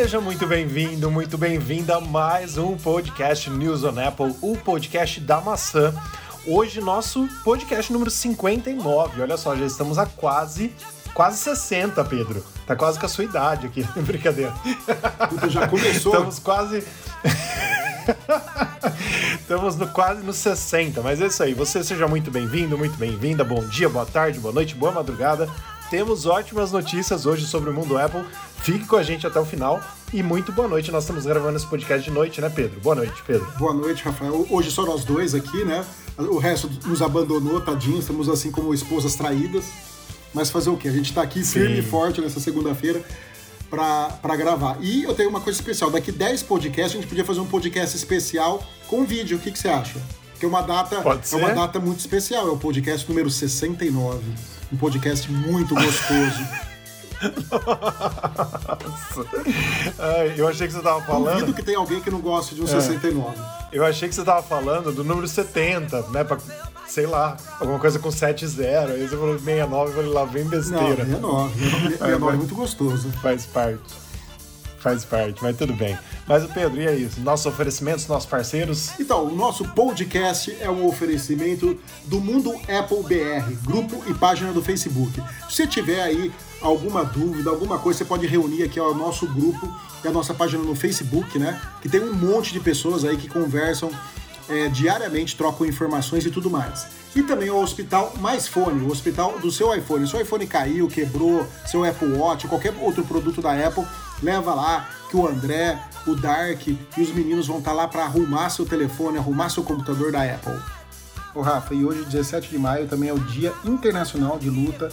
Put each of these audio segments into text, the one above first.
Seja muito bem-vindo, muito bem-vinda a mais um podcast News on Apple, o podcast da maçã. Hoje, nosso podcast número 59. Olha só, já estamos a quase, quase 60, Pedro. Tá quase com a sua idade aqui, brincadeira. Puta, já começou. Estamos quase. Estamos no, quase nos 60, mas é isso aí. Você seja muito bem-vindo, muito bem-vinda. Bom dia, boa tarde, boa noite, boa madrugada. Temos ótimas notícias hoje sobre o mundo Apple. Fique com a gente até o final e muito boa noite. Nós estamos gravando esse podcast de noite, né, Pedro? Boa noite, Pedro. Boa noite, Rafael. Hoje só nós dois aqui, né? O resto nos abandonou, tadinho. Estamos assim como esposas traídas. Mas fazer o quê? A gente tá aqui Sim. firme e forte nessa segunda-feira para gravar. E eu tenho uma coisa especial. Daqui 10 podcasts, a gente podia fazer um podcast especial com vídeo. O que, que você acha? Que é uma data, é uma data muito especial. É o podcast número 69 um podcast muito gostoso. Nossa. Ai, eu achei que você tava falando. Duvido que tem alguém que não goste de um é. 69. Eu achei que você tava falando do número 70, né? Pra, sei lá, alguma coisa com 7-0. Aí você falou 69, eu falei lá, vem besteira. Não, 69. 69 é muito gostoso. Faz parte. Faz parte, mas tudo bem. Mas o Pedro, e aí? Nossos oferecimentos, nossos parceiros? Então, o nosso podcast é um oferecimento do Mundo Apple BR, grupo e página do Facebook. Se tiver aí alguma dúvida, alguma coisa, você pode reunir aqui ao nosso grupo e a nossa página no Facebook, né? Que tem um monte de pessoas aí que conversam é, diariamente, trocam informações e tudo mais. E também o Hospital Mais Fone, o hospital do seu iPhone. Seu iPhone caiu, quebrou, seu Apple Watch, qualquer outro produto da Apple, leva lá que o André, o Dark e os meninos vão estar tá lá para arrumar seu telefone, arrumar seu computador da Apple. Ô Rafa, e hoje, 17 de maio, também é o Dia Internacional de Luta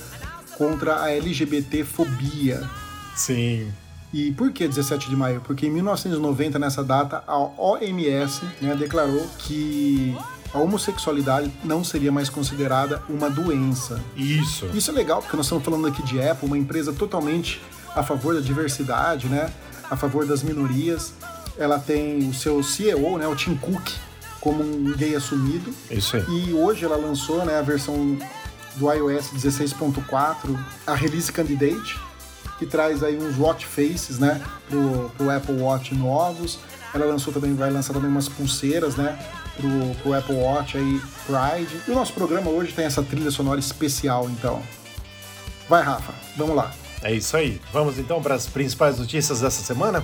contra a LGBTfobia. Sim. E por que 17 de maio? Porque em 1990, nessa data, a OMS né, declarou que a homossexualidade não seria mais considerada uma doença. Isso. Isso é legal, porque nós estamos falando aqui de Apple, uma empresa totalmente a favor da diversidade, né? A favor das minorias. Ela tem o seu CEO, né, o Tim Cook, como um gay assumido. Isso aí. E hoje ela lançou, né, a versão do iOS 16.4, a Release Candidate, que traz aí uns watch faces, né, pro, pro Apple Watch novos. Ela lançou também, vai lançar também umas pulseiras, né, pro, pro Apple Watch aí, Pride. E o nosso programa hoje tem essa trilha sonora especial, então. Vai, Rafa, vamos lá. É isso aí. Vamos então para as principais notícias dessa semana?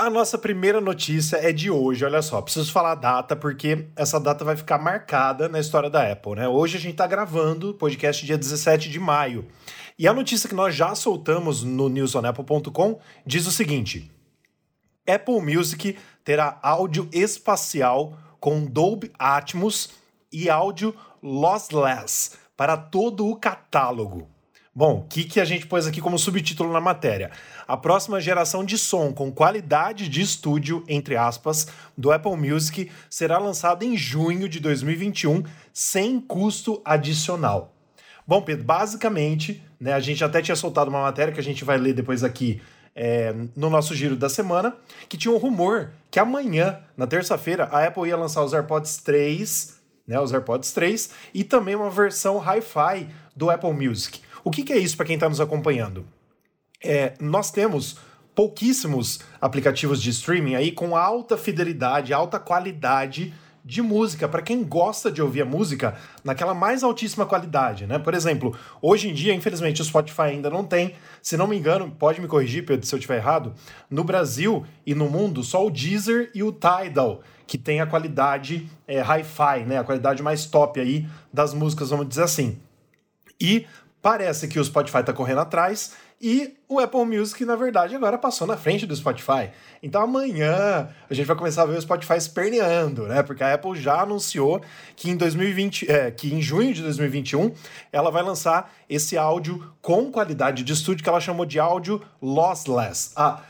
A nossa primeira notícia é de hoje, olha só. Preciso falar a data porque essa data vai ficar marcada na história da Apple, né? Hoje a gente está gravando o podcast dia 17 de maio. E a notícia que nós já soltamos no newsonapple.com diz o seguinte: Apple Music terá áudio espacial com Dolby Atmos e áudio lossless para todo o catálogo. Bom, o que, que a gente pôs aqui como subtítulo na matéria? A próxima geração de som com qualidade de estúdio, entre aspas, do Apple Music será lançada em junho de 2021 sem custo adicional. Bom, Pedro, basicamente, né, a gente até tinha soltado uma matéria que a gente vai ler depois aqui é, no nosso giro da semana, que tinha um rumor que amanhã, na terça-feira, a Apple ia lançar os AirPods 3, né, os AirPods 3, e também uma versão Hi-Fi do Apple Music. O que, que é isso para quem está nos acompanhando? É, nós temos pouquíssimos aplicativos de streaming aí com alta fidelidade, alta qualidade de música, para quem gosta de ouvir a música naquela mais altíssima qualidade, né? Por exemplo, hoje em dia, infelizmente, o Spotify ainda não tem, se não me engano, pode me corrigir, Pedro, se eu estiver errado, no Brasil e no mundo, só o Deezer e o Tidal que tem a qualidade é, hi-fi, né? A qualidade mais top aí das músicas, vamos dizer assim. E Parece que o Spotify está correndo atrás e o Apple Music, na verdade, agora passou na frente do Spotify. Então amanhã a gente vai começar a ver o Spotify esperneando, né? Porque a Apple já anunciou que em 2020, é, que em junho de 2021 ela vai lançar esse áudio com qualidade de estúdio que ela chamou de áudio lossless. Ah,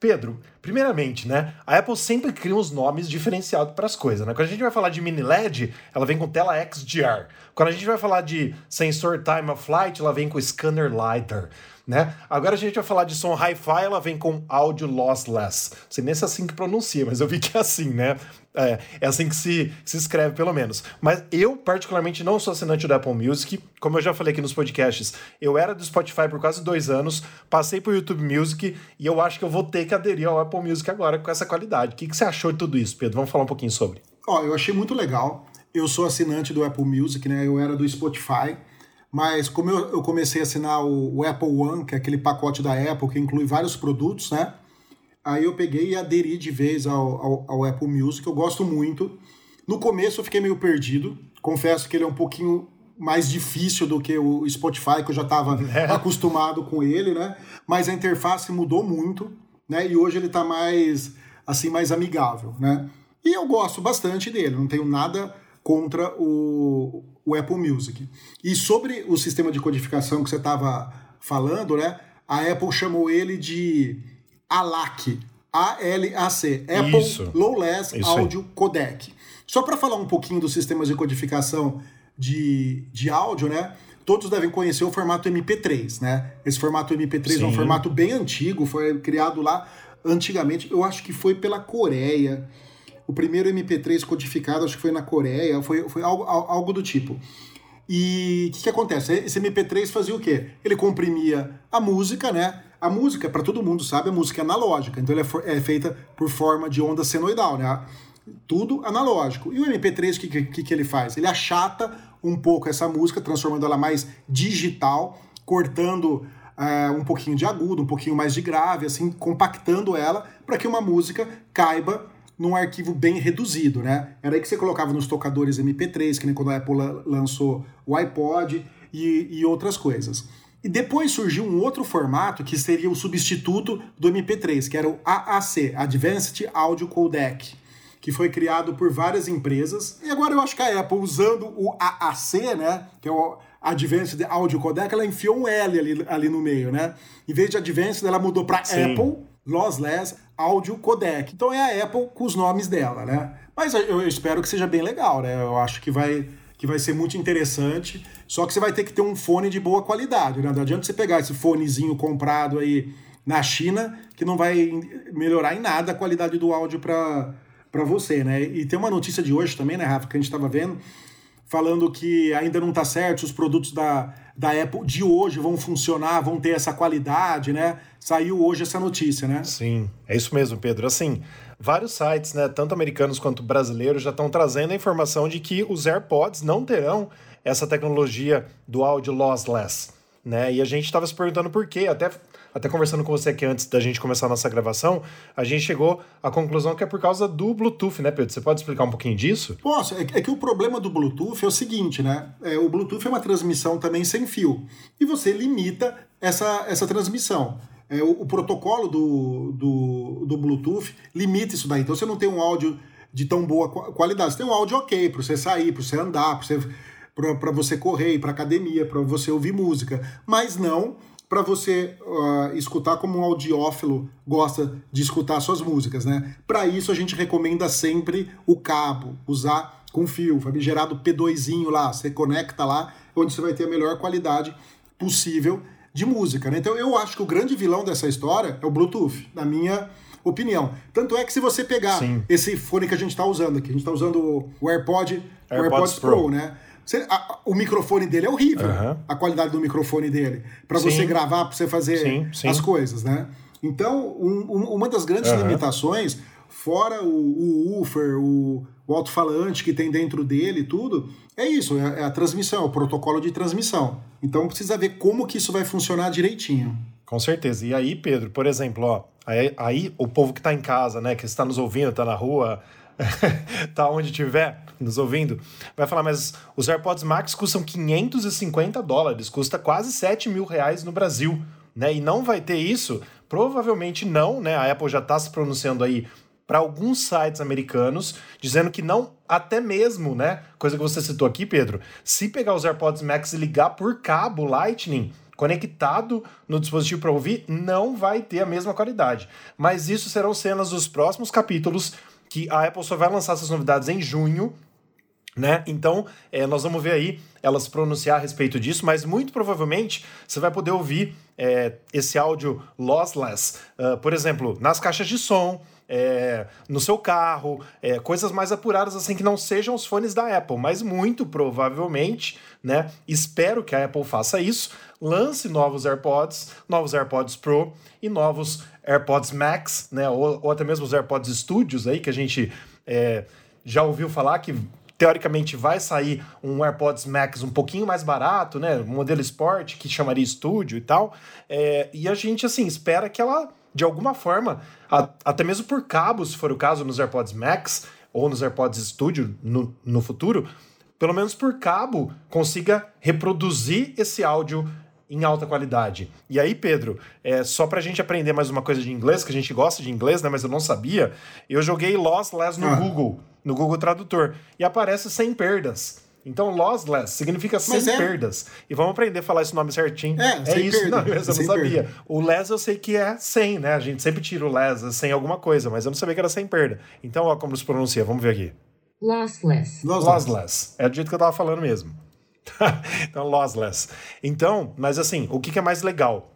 Pedro, primeiramente, né? A Apple sempre cria uns nomes diferenciados para as coisas, né? Quando a gente vai falar de mini LED, ela vem com tela XDR. Quando a gente vai falar de sensor time of flight, ela vem com scanner lidar, né? Agora a gente vai falar de som hi-fi, ela vem com áudio lossless. Não sei nem se é assim que pronuncia, mas eu vi que é assim, né? É, é assim que se, se escreve, pelo menos. Mas eu, particularmente, não sou assinante do Apple Music. Como eu já falei aqui nos podcasts, eu era do Spotify por quase dois anos, passei pro YouTube Music e eu acho que eu vou ter que aderir ao Apple Music agora com essa qualidade. O que, que você achou de tudo isso, Pedro? Vamos falar um pouquinho sobre. Ó, eu achei muito legal. Eu sou assinante do Apple Music, né? Eu era do Spotify. Mas como eu, eu comecei a assinar o, o, Apple One, que é aquele pacote da Apple que inclui vários produtos, né? Aí eu peguei e aderi de vez ao, ao, ao Apple Music. Eu gosto muito. No começo eu fiquei meio perdido. Confesso que ele é um pouquinho mais difícil do que o Spotify, que eu já estava é. acostumado com ele, né? Mas a interface mudou muito, né? E hoje ele está mais assim mais amigável, né? E eu gosto bastante dele, não tenho nada contra o, o Apple Music. E sobre o sistema de codificação que você estava falando, né? A Apple chamou ele de ALAC, A-L-A-C, Apple Isso. Lowless Isso Audio aí. Codec. Só para falar um pouquinho dos sistemas de codificação de, de áudio, né? Todos devem conhecer o formato MP3, né? Esse formato MP3 Sim. é um formato bem antigo, foi criado lá antigamente, eu acho que foi pela Coreia. O primeiro MP3 codificado, acho que foi na Coreia, foi, foi algo, algo do tipo. E o que, que acontece? Esse MP3 fazia o quê? Ele comprimia a música, né? A música, para todo mundo sabe, a música é analógica, então ela é, é feita por forma de onda senoidal, né? Tudo analógico. E o MP3, o que, que, que ele faz? Ele achata um pouco essa música, transformando ela mais digital, cortando uh, um pouquinho de agudo, um pouquinho mais de grave, assim, compactando ela para que uma música caiba num arquivo bem reduzido, né? Era aí que você colocava nos tocadores MP3, que nem quando a Apple lançou o iPod e, e outras coisas. E depois surgiu um outro formato que seria o substituto do MP3, que era o AAC, Advanced Audio Codec, que foi criado por várias empresas. E agora eu acho que a Apple, usando o AAC, né, que é o Advanced Audio Codec, ela enfiou um L ali, ali no meio, né? Em vez de Advanced, ela mudou para Apple Lossless Audio Codec. Então é a Apple com os nomes dela, né? Mas eu espero que seja bem legal, né? Eu acho que vai, que vai ser muito interessante. Só que você vai ter que ter um fone de boa qualidade, né? Não adianta você pegar esse fonezinho comprado aí na China, que não vai melhorar em nada a qualidade do áudio para você, né? E tem uma notícia de hoje também, né, Rafa, que a gente estava vendo, falando que ainda não está certo, os produtos da, da Apple de hoje vão funcionar, vão ter essa qualidade, né? Saiu hoje essa notícia, né? Sim, é isso mesmo, Pedro. Assim, vários sites, né, tanto americanos quanto brasileiros, já estão trazendo a informação de que os AirPods não terão essa tecnologia do áudio lossless, né? E a gente estava se perguntando por quê, até até conversando com você aqui antes da gente começar a nossa gravação, a gente chegou à conclusão que é por causa do Bluetooth, né, Pedro? Você pode explicar um pouquinho disso? Posso. É, é que o problema do Bluetooth é o seguinte, né? É, o Bluetooth é uma transmissão também sem fio. E você limita essa, essa transmissão. É, o, o, protocolo do, do, do Bluetooth limita isso daí. Então você não tem um áudio de tão boa qualidade. Você tem um áudio ok para você sair, para você andar, para você, pra, você correr, para academia, para você ouvir música. Mas não para você uh, escutar como um audiófilo gosta de escutar suas músicas, né? Para isso a gente recomenda sempre o cabo, usar com fio, famigerado P2zinho lá, você conecta lá, onde você vai ter a melhor qualidade possível de música, né? Então eu acho que o grande vilão dessa história é o Bluetooth, na minha opinião. Tanto é que se você pegar Sim. esse fone que a gente está usando aqui, a gente está usando o AirPod, AirPods, o AirPods Pro, Pro né? Você, a, o microfone dele é horrível, uhum. a qualidade do microfone dele, para você gravar, para você fazer sim, sim. as coisas, né? Então, um, um, uma das grandes uhum. limitações, fora o, o woofer, o, o alto-falante que tem dentro dele tudo, é isso, é, é a transmissão, é o protocolo de transmissão. Então precisa ver como que isso vai funcionar direitinho. Com certeza. E aí, Pedro, por exemplo, ó, aí, aí o povo que está em casa, né, que está nos ouvindo, está na rua, tá onde tiver nos ouvindo, vai falar, mas os AirPods Max custam 550 dólares, custa quase 7 mil reais no Brasil, né? E não vai ter isso? Provavelmente não, né? A Apple já está se pronunciando aí para alguns sites americanos, dizendo que não, até mesmo, né? Coisa que você citou aqui, Pedro, se pegar os AirPods Max e ligar por cabo Lightning, conectado no dispositivo para ouvir, não vai ter a mesma qualidade. Mas isso serão cenas dos próximos capítulos que a Apple só vai lançar essas novidades em junho, né? Então, é, nós vamos ver aí elas pronunciar a respeito disso, mas muito provavelmente você vai poder ouvir é, esse áudio lossless, uh, por exemplo, nas caixas de som, é, no seu carro, é, coisas mais apuradas assim que não sejam os fones da Apple, mas muito provavelmente, né? Espero que a Apple faça isso, lance novos AirPods, novos AirPods Pro e novos AirPods Max, né? Ou, ou até mesmo os AirPods Studios aí que a gente é, já ouviu falar que teoricamente vai sair um AirPods Max um pouquinho mais barato, né? Um modelo Sport que chamaria Studio e tal. É, e a gente, assim, espera que ela, de alguma forma, a, até mesmo por cabo, se for o caso, nos AirPods Max ou nos AirPods Studio no, no futuro, pelo menos por cabo, consiga reproduzir esse áudio em alta qualidade. E aí, Pedro, é, só pra gente aprender mais uma coisa de inglês, que a gente gosta de inglês, né? Mas eu não sabia, eu joguei Lossless no ah. Google no Google Tradutor. E aparece sem perdas. Então, lossless significa sem é. perdas. E vamos aprender a falar esse nome certinho. É, é isso. Perda. Não, eu não sabia. Perda. O less eu sei que é sem, né? A gente sempre tira o less sem alguma coisa, mas eu não sabia que era sem perda. Então, ó, como se pronuncia. Vamos ver aqui. Lossless. Lossless. lossless. É do jeito que eu tava falando mesmo. então, lossless. Então, mas assim, o que, que é mais legal?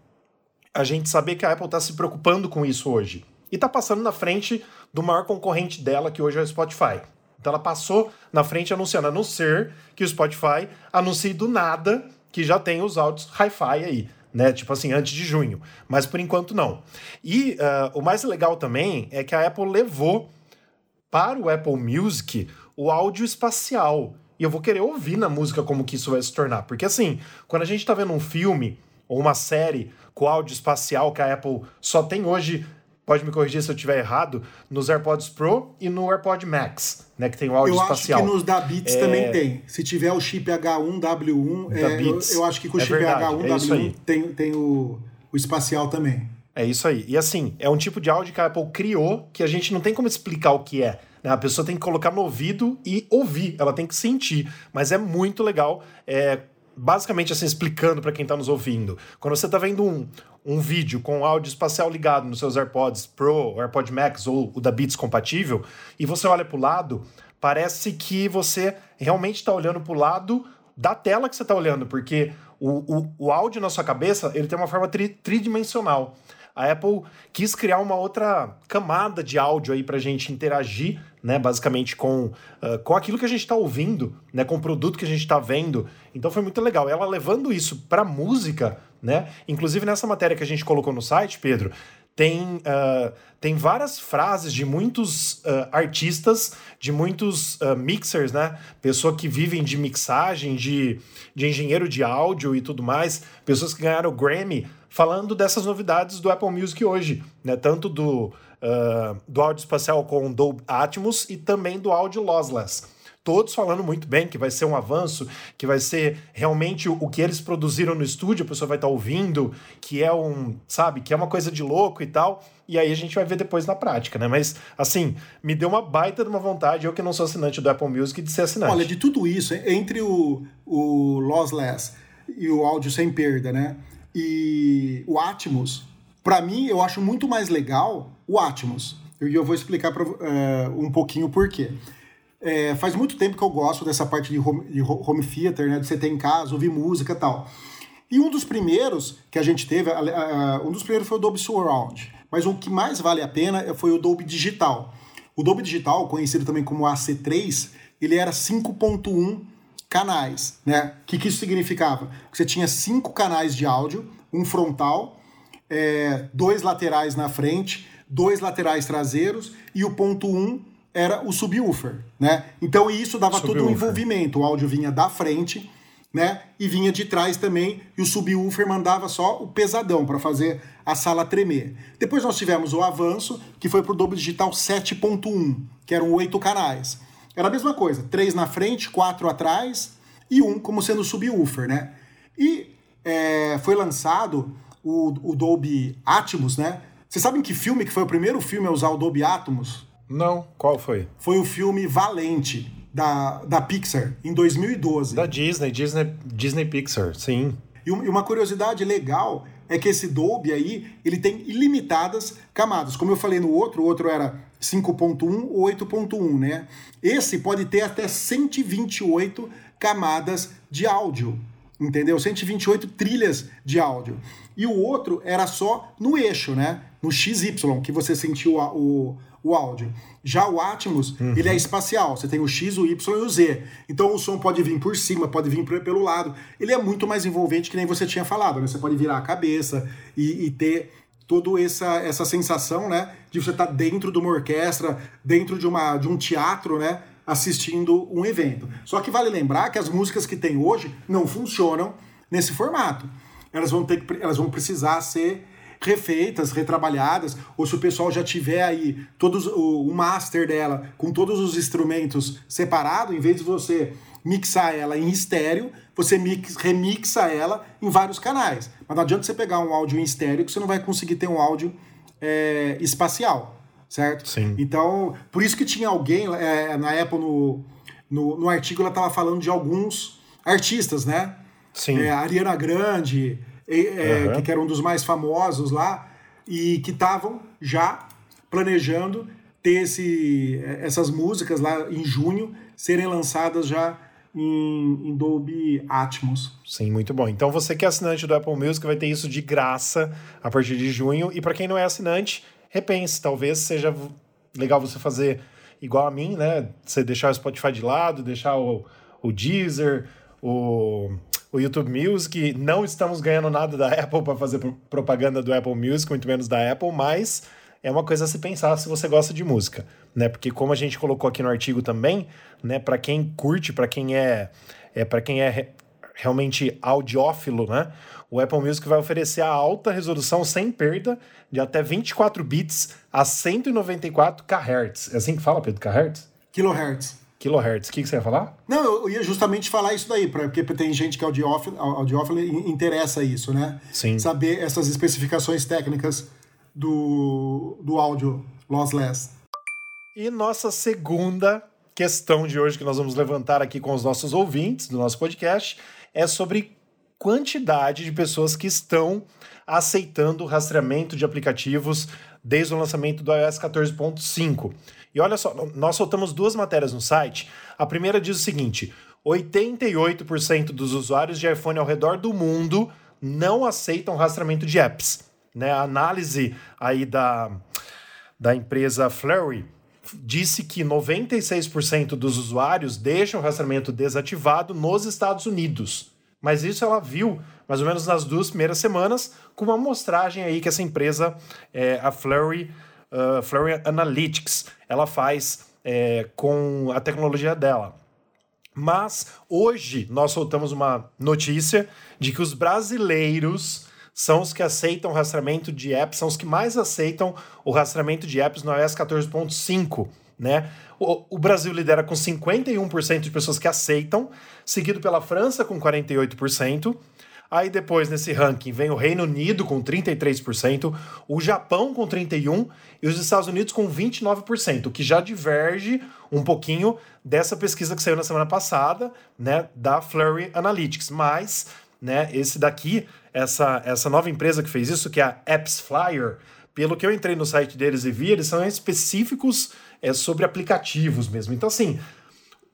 A gente saber que a Apple está se preocupando com isso hoje. E está passando na frente do maior concorrente dela, que hoje é o Spotify. Então ela passou na frente anunciando, a não ser que o Spotify anuncie do nada que já tem os áudios hi-fi aí, né? Tipo assim, antes de junho. Mas por enquanto não. E uh, o mais legal também é que a Apple levou para o Apple Music o áudio espacial. E eu vou querer ouvir na música como que isso vai se tornar. Porque assim, quando a gente está vendo um filme ou uma série com áudio espacial que a Apple só tem hoje pode me corrigir se eu estiver errado, nos AirPods Pro e no AirPod Max, né, que tem o áudio eu espacial. Eu acho que nos da Beats é... também tem. Se tiver o chip H1W1, é. Eu, eu, acho que com o é chip H1W1 é tem, tem o, o espacial também. É isso aí. E assim, é um tipo de áudio que a Apple criou que a gente não tem como explicar o que é. Né? A pessoa tem que colocar no ouvido e ouvir, ela tem que sentir. Mas é muito legal. É, basicamente assim, explicando para quem está nos ouvindo. Quando você está vendo um, um vídeo com áudio espacial ligado nos seus AirPods Pro, AirPod Max ou o da Beats compatível, e você olha para o lado, parece que você realmente está olhando para o lado da tela que você está olhando, porque o, o, o áudio na sua cabeça ele tem uma forma tri, tridimensional. A Apple quis criar uma outra camada de áudio aí para a gente interagir, né, basicamente com, uh, com aquilo que a gente está ouvindo, né, com o produto que a gente está vendo. Então foi muito legal. Ela levando isso para música né? Inclusive nessa matéria que a gente colocou no site, Pedro, tem, uh, tem várias frases de muitos uh, artistas, de muitos uh, mixers, né? Pessoas que vivem de mixagem, de, de engenheiro de áudio e tudo mais, pessoas que ganharam o Grammy, falando dessas novidades do Apple Music hoje, né? Tanto do, do áudio espacial com Dolby Atmos e também do áudio lossless todos falando muito bem que vai ser um avanço, que vai ser realmente o, que eles produziram no estúdio, a pessoa vai estar tá ouvindo, que é um, sabe, que é uma coisa de louco e tal. E aí a gente vai ver depois na prática, né? Mas, assim, me deu uma baita de uma vontade, eu que não sou assinante do Apple Music, de ser assinante. Olha, de tudo isso, entre o, o lossless e o áudio sem perda, né? E o Atmos, para mim, eu acho muito mais legal o Atmos. E eu vou explicar pra, uh, um pouquinho por quê. É, faz muito tempo que eu gosto dessa parte de home, de home theater, né? De você ter em casa, ouvir música e tal. E um dos primeiros que a gente teve, um dos primeiros foi o Dolby Surround. Mas o que mais vale a pena foi o Dolby Digital. O Dolby Digital, conhecido também como AC3, ele era 5.1 canais, né? O que, que isso significava? Você tinha cinco canais de áudio, um frontal, é, dois laterais na frente, dois laterais traseiros e o ponto 1 um era o subwoofer, né? Então isso dava subwoofer. todo um envolvimento. O áudio vinha da frente, né? E vinha de trás também, e o subwoofer mandava só o pesadão para fazer a sala tremer. Depois nós tivemos o avanço, que foi para o Dolby Digital 7.1, que eram oito canais. Era a mesma coisa, três na frente, quatro atrás e um como sendo subwoofer, né? E é, foi lançado o, o Dolby Atmos, né? Vocês sabem que filme que foi o primeiro filme a usar o Dolby Atmos? Não, qual foi? Foi o filme Valente, da, da Pixar, em 2012. Da Disney, Disney, Disney Pixar, sim. E uma curiosidade legal é que esse Dolby aí, ele tem ilimitadas camadas. Como eu falei no outro, o outro era 5.1 ou 8.1, né? Esse pode ter até 128 camadas de áudio, entendeu? 128 trilhas de áudio. E o outro era só no eixo, né? No XY, que você sentiu a, o, o áudio. Já o Atmos, uhum. ele é espacial. Você tem o X, o Y e o Z. Então o som pode vir por cima, pode vir pelo lado. Ele é muito mais envolvente que nem você tinha falado, né? Você pode virar a cabeça e, e ter toda essa, essa sensação, né? De você estar tá dentro de uma orquestra, dentro de, uma, de um teatro, né? Assistindo um evento. Só que vale lembrar que as músicas que tem hoje não funcionam nesse formato. Elas vão, ter que, elas vão precisar ser refeitas, retrabalhadas, ou se o pessoal já tiver aí todos o, o master dela com todos os instrumentos separado, em vez de você mixar ela em estéreo, você mix, remixa ela em vários canais. Mas não adianta você pegar um áudio em estéreo que você não vai conseguir ter um áudio é, espacial, certo? Sim. Então, por isso que tinha alguém é, na Apple no, no, no artigo ela estava falando de alguns artistas, né? Sim. É, Ariana Grande, é, uhum. que era um dos mais famosos lá, e que estavam já planejando ter esse, essas músicas lá em junho serem lançadas já em, em, Dolby Atmos. Sim, muito bom. Então você que é assinante do Apple Music vai ter isso de graça a partir de junho. E para quem não é assinante, repense. Talvez seja legal você fazer igual a mim, né? Você deixar o Spotify de lado, deixar o, o Deezer, o o YouTube Music. Não estamos ganhando nada da Apple para fazer propaganda do Apple Music, muito menos da Apple, mas é uma coisa a se pensar se você gosta de música, né? Porque como a gente colocou aqui no artigo também, né, para quem curte, para quem é, é para quem é realmente audiófilo, né? O Apple Music vai oferecer a alta resolução sem perda de até 24 bits a 194 kHz. É assim que fala, Pedro? KHz? Kilohertz kilohertz. O que, que, você ia falar? Não, eu ia justamente falar isso daí, porque tem gente que é audiófilo, audiófilo e interessa isso, né? Sim. Saber essas especificações técnicas do, do áudio lossless. E nossa segunda questão de hoje que nós vamos levantar aqui com os nossos ouvintes do nosso podcast é sobre quantidade de pessoas que estão aceitando o rastreamento de aplicativos desde o lançamento do iOS 14.5. E olha só, nós soltamos duas matérias no site. A primeira diz o seguinte: 88% dos usuários de iPhone ao redor do mundo não aceitam rastreamento de apps. Né? A análise aí da, da empresa Flurry disse que 96% dos usuários deixam o rastreamento desativado nos Estados Unidos. Mas isso ela viu mais ou menos nas duas primeiras semanas com uma amostragem aí que essa empresa, é, a Flurry, uh, Flurry Analytics, ela faz é, com a tecnologia dela. Mas hoje nós soltamos uma notícia de que os brasileiros são os que aceitam o rastreamento de apps, são os que mais aceitam o rastreamento de apps no iOS 14.5, né? O, o, Brasil lidera com 51% de pessoas que aceitam, seguido pela França com 48%, Aí depois, nesse ranking, vem o Reino Unido com 33%, o Japão com 31% e os Estados Unidos com 29%, o que já diverge um pouquinho dessa pesquisa que saiu na semana passada, né, da Flurry Analytics. Mas, né, esse daqui, essa, essa nova empresa que fez isso, que é a Apps Flyer, pelo que eu entrei no site deles e vi, eles são específicos é, sobre aplicativos mesmo. Então, assim,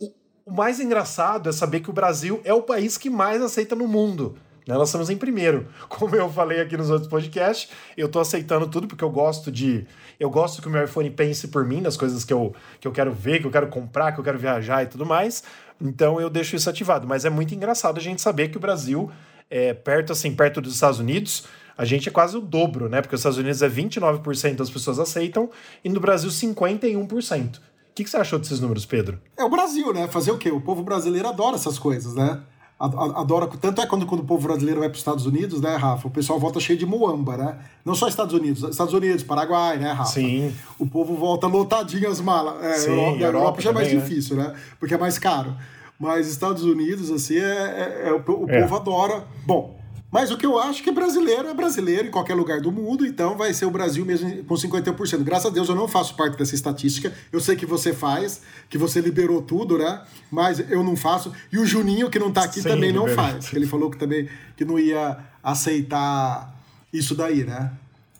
o, o mais engraçado é saber que o Brasil é o país que mais aceita no mundo. Né? Nós estamos em primeiro. Como eu falei aqui nos outros podcasts, eu estou aceitando tudo porque eu gosto de. Eu gosto que o meu iPhone pense por mim nas coisas que eu, que eu quero ver, que eu quero comprar, que eu quero viajar e tudo mais. Então eu deixo isso ativado. Mas é muito engraçado a gente saber que o Brasil, é perto assim, perto dos Estados Unidos, a gente é quase o dobro, né? Porque os Estados Unidos é 29% das pessoas aceitam e no Brasil 51%. O que, que você achou desses números, Pedro? É o Brasil, né? Fazer o quê? O povo brasileiro adora essas coisas, né? Adora. Tanto é quando, quando o povo brasileiro vai para os Estados Unidos, né, Rafa? O pessoal volta cheio de muamba, né? Não só Estados Unidos, Estados Unidos, Paraguai, né, Rafa? Sim. O povo volta lotadinho as malas. É, Sim, Europa, Europa, Europa já é mais né? difícil, né? Porque é mais caro. Mas Estados Unidos, assim, é, é, é o, o é. povo adora. Bom, mas o que eu acho que brasileiro é brasileiro em qualquer lugar do mundo, então vai ser o Brasil mesmo com 51%. Graças a Deus eu não faço parte dessa estatística. Eu sei que você faz, que você liberou tudo, né? Mas eu não faço. E o Juninho, que não tá aqui, Sim, também não faz. Ele falou que também que não ia aceitar isso daí, né?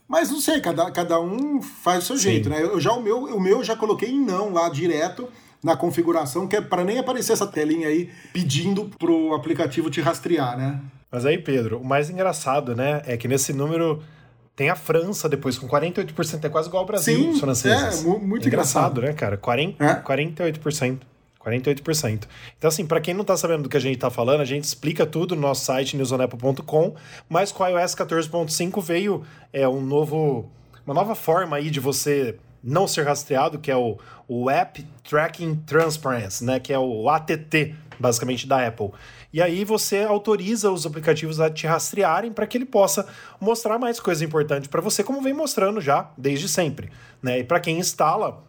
Mas não sei, cada, cada um faz o seu Sim. jeito, né? Eu já o meu, o meu eu já coloquei em não lá direto na configuração, que é para nem aparecer essa telinha aí pedindo pro aplicativo te rastrear, né? Mas aí, Pedro, o mais engraçado, né, é que nesse número Tem a França depois com 48%, é quase igual ao Brasil, Sim, os franceses. é, mu- muito engraçado. né, cara? 40, É. 48%. 48%. Então, assim, para quem não tá sabendo do que a gente tá falando, a gente explica tudo no nosso site, newsonapple.com, mas com a iOS 14.5 veio é, um novo, uma nova forma aí de você não ser rastreado, que é o, o App Tracking Transparency, né, que é o ATT, basicamente, da Apple. E aí você autoriza os aplicativos a te rastrearem para que ele possa mostrar mais coisa importante para você, como vem mostrando já desde sempre. Né? E para quem instala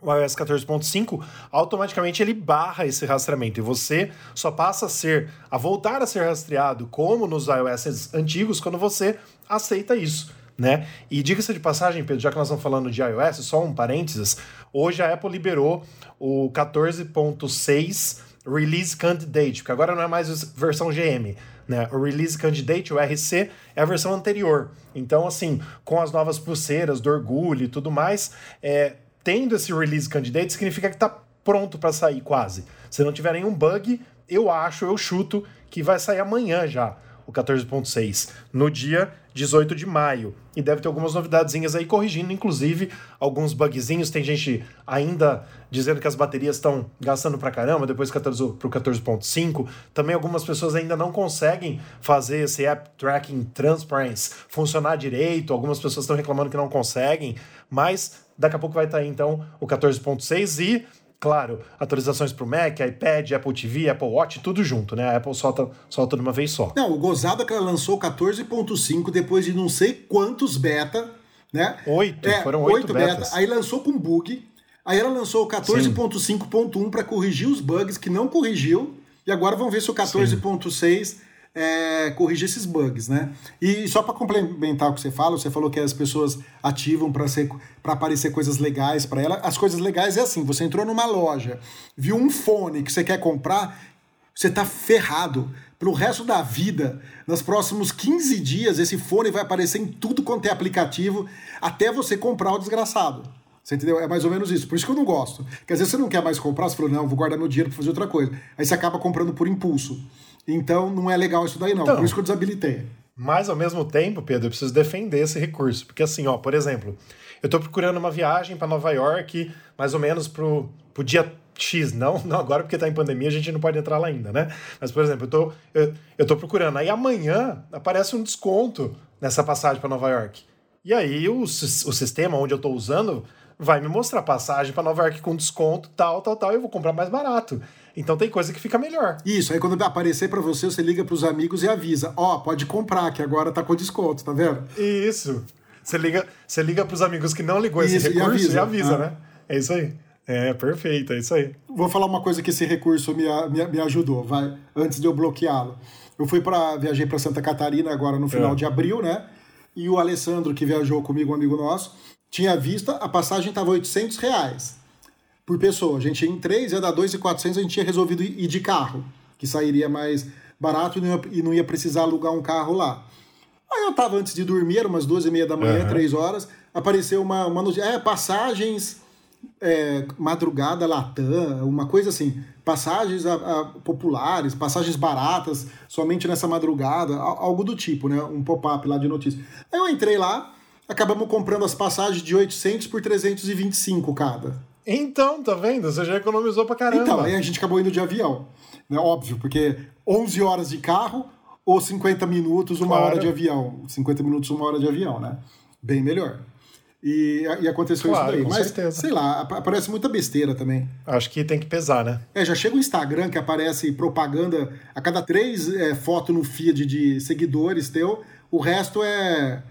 o iOS 14.5, automaticamente ele barra esse rastreamento e você só passa a ser a voltar a ser rastreado como nos iOS antigos quando você aceita isso, né? E diga-se de passagem, Pedro, já que nós estamos falando de iOS, só um parênteses, hoje a Apple liberou o 14.6 Release Candidate, porque agora não é mais versão GM, né? O Release Candidate, o RC, é a versão anterior. Então, assim, com as novas pulseiras do orgulho e tudo mais, é, tendo esse release candidate, significa que está pronto para sair quase. Se não tiver nenhum bug, eu acho, eu chuto que vai sair amanhã já, o 14.6, no dia 18 de maio. E deve ter algumas novidadezinhas aí corrigindo, inclusive alguns bugzinhos. Tem gente ainda dizendo que as baterias estão gastando pra caramba depois que pro 14.5. Também algumas pessoas ainda não conseguem fazer esse App Tracking Transparency funcionar direito. Algumas pessoas estão reclamando que não conseguem, mas daqui a pouco vai estar aí então o 14.6 e Claro, atualizações para o Mac, iPad, Apple TV, Apple Watch, tudo junto, né? A Apple solta, solta de uma vez só. Não, o gozado é que ela lançou o 14.5 depois de não sei quantos beta, né? Oito, É, foram oito, betas. Aí lançou com bug. Aí ela lançou o 14.5.1 para corrigir os bugs que não corrigiu. E agora vamos ver se o 14.6 é, corrige esses bugs, né? E só para complementar o que você fala, você falou que as pessoas ativam para aparecer coisas legais para ela. As coisas legais é assim, você entrou numa loja, viu um fone que você quer comprar, você tá ferrado. Pro resto da vida, nos próximos 15 dias, esse fone vai aparecer em tudo quanto é aplicativo, até você comprar o desgraçado. Você entendeu? É mais ou menos isso. Por isso que eu não gosto. Porque às vezes você não quer mais comprar, você falou, não, vou guardar meu dinheiro para fazer outra coisa. Aí você acaba comprando por impulso. Então não é legal isso daí, não. Então, por isso que eu desabilitei. Mas ao mesmo tempo, Pedro, eu preciso defender esse recurso. Porque assim, ó, por exemplo, eu tô procurando uma viagem para Nova York, mais ou menos pro, pro dia X, não, não agora porque tá em pandemia, a gente não pode entrar lá ainda, né? Mas, por exemplo, eu tô, eu, eu tô procurando. Aí amanhã aparece um desconto nessa passagem para Nova York. E aí o, o sistema onde eu tô usando vai me mostrar passagem para Nova York com desconto, tal, tal, tal, e eu vou comprar mais barato. Então tem coisa que fica melhor. Isso, aí quando aparecer para você, você liga pros amigos e avisa: Ó, oh, pode comprar, que agora tá com desconto, tá vendo? Isso. Você liga, você liga pros amigos que não ligou esse Isso, e recurso avisa. e avisa, Ah. né? É isso aí. É, perfeito, é isso aí. Vou falar uma coisa que esse recurso me, me, me ajudou, vai, antes de eu bloqueá-lo. Eu fui para viajei para Santa Catarina agora no final É. de abril, né? E o Alessandro, que viajou comigo, um amigo nosso, tinha vista, a passagem estava 800 reais por pessoa. A gente ia em três, ia dar 2,400, a gente tinha resolvido ir de carro, que sairia mais barato e não ia, precisar alugar um carro lá. Aí eu tava antes de dormir, eram umas duas e meia da manhã, Aham. três horas, apareceu uma, uma notícia, é, passagens é, madrugada Latam, uma coisa assim, passagens a- a- populares, passagens baratas, somente nessa madrugada, al- algo do tipo, né? Um pop-up lá de notícia. Aí eu entrei lá, acabamos comprando as passagens de 800 por 325 cada. Então, tá vendo? Você já economizou pra caramba. Então, aí a gente acabou indo de avião, né? Óbvio, porque 11 horas de carro ou 50 minutos, uma Claro. hora de avião. 50 minutos, uma hora de avião, né? Bem melhor. E, e aconteceu Claro, isso daí. com Mas, certeza. sei lá, ap- aparece muita besteira também. Acho que tem que pesar, né? É, já chega o Instagram que aparece propaganda a cada três é, fotos no feed de seguidores teu, o resto é,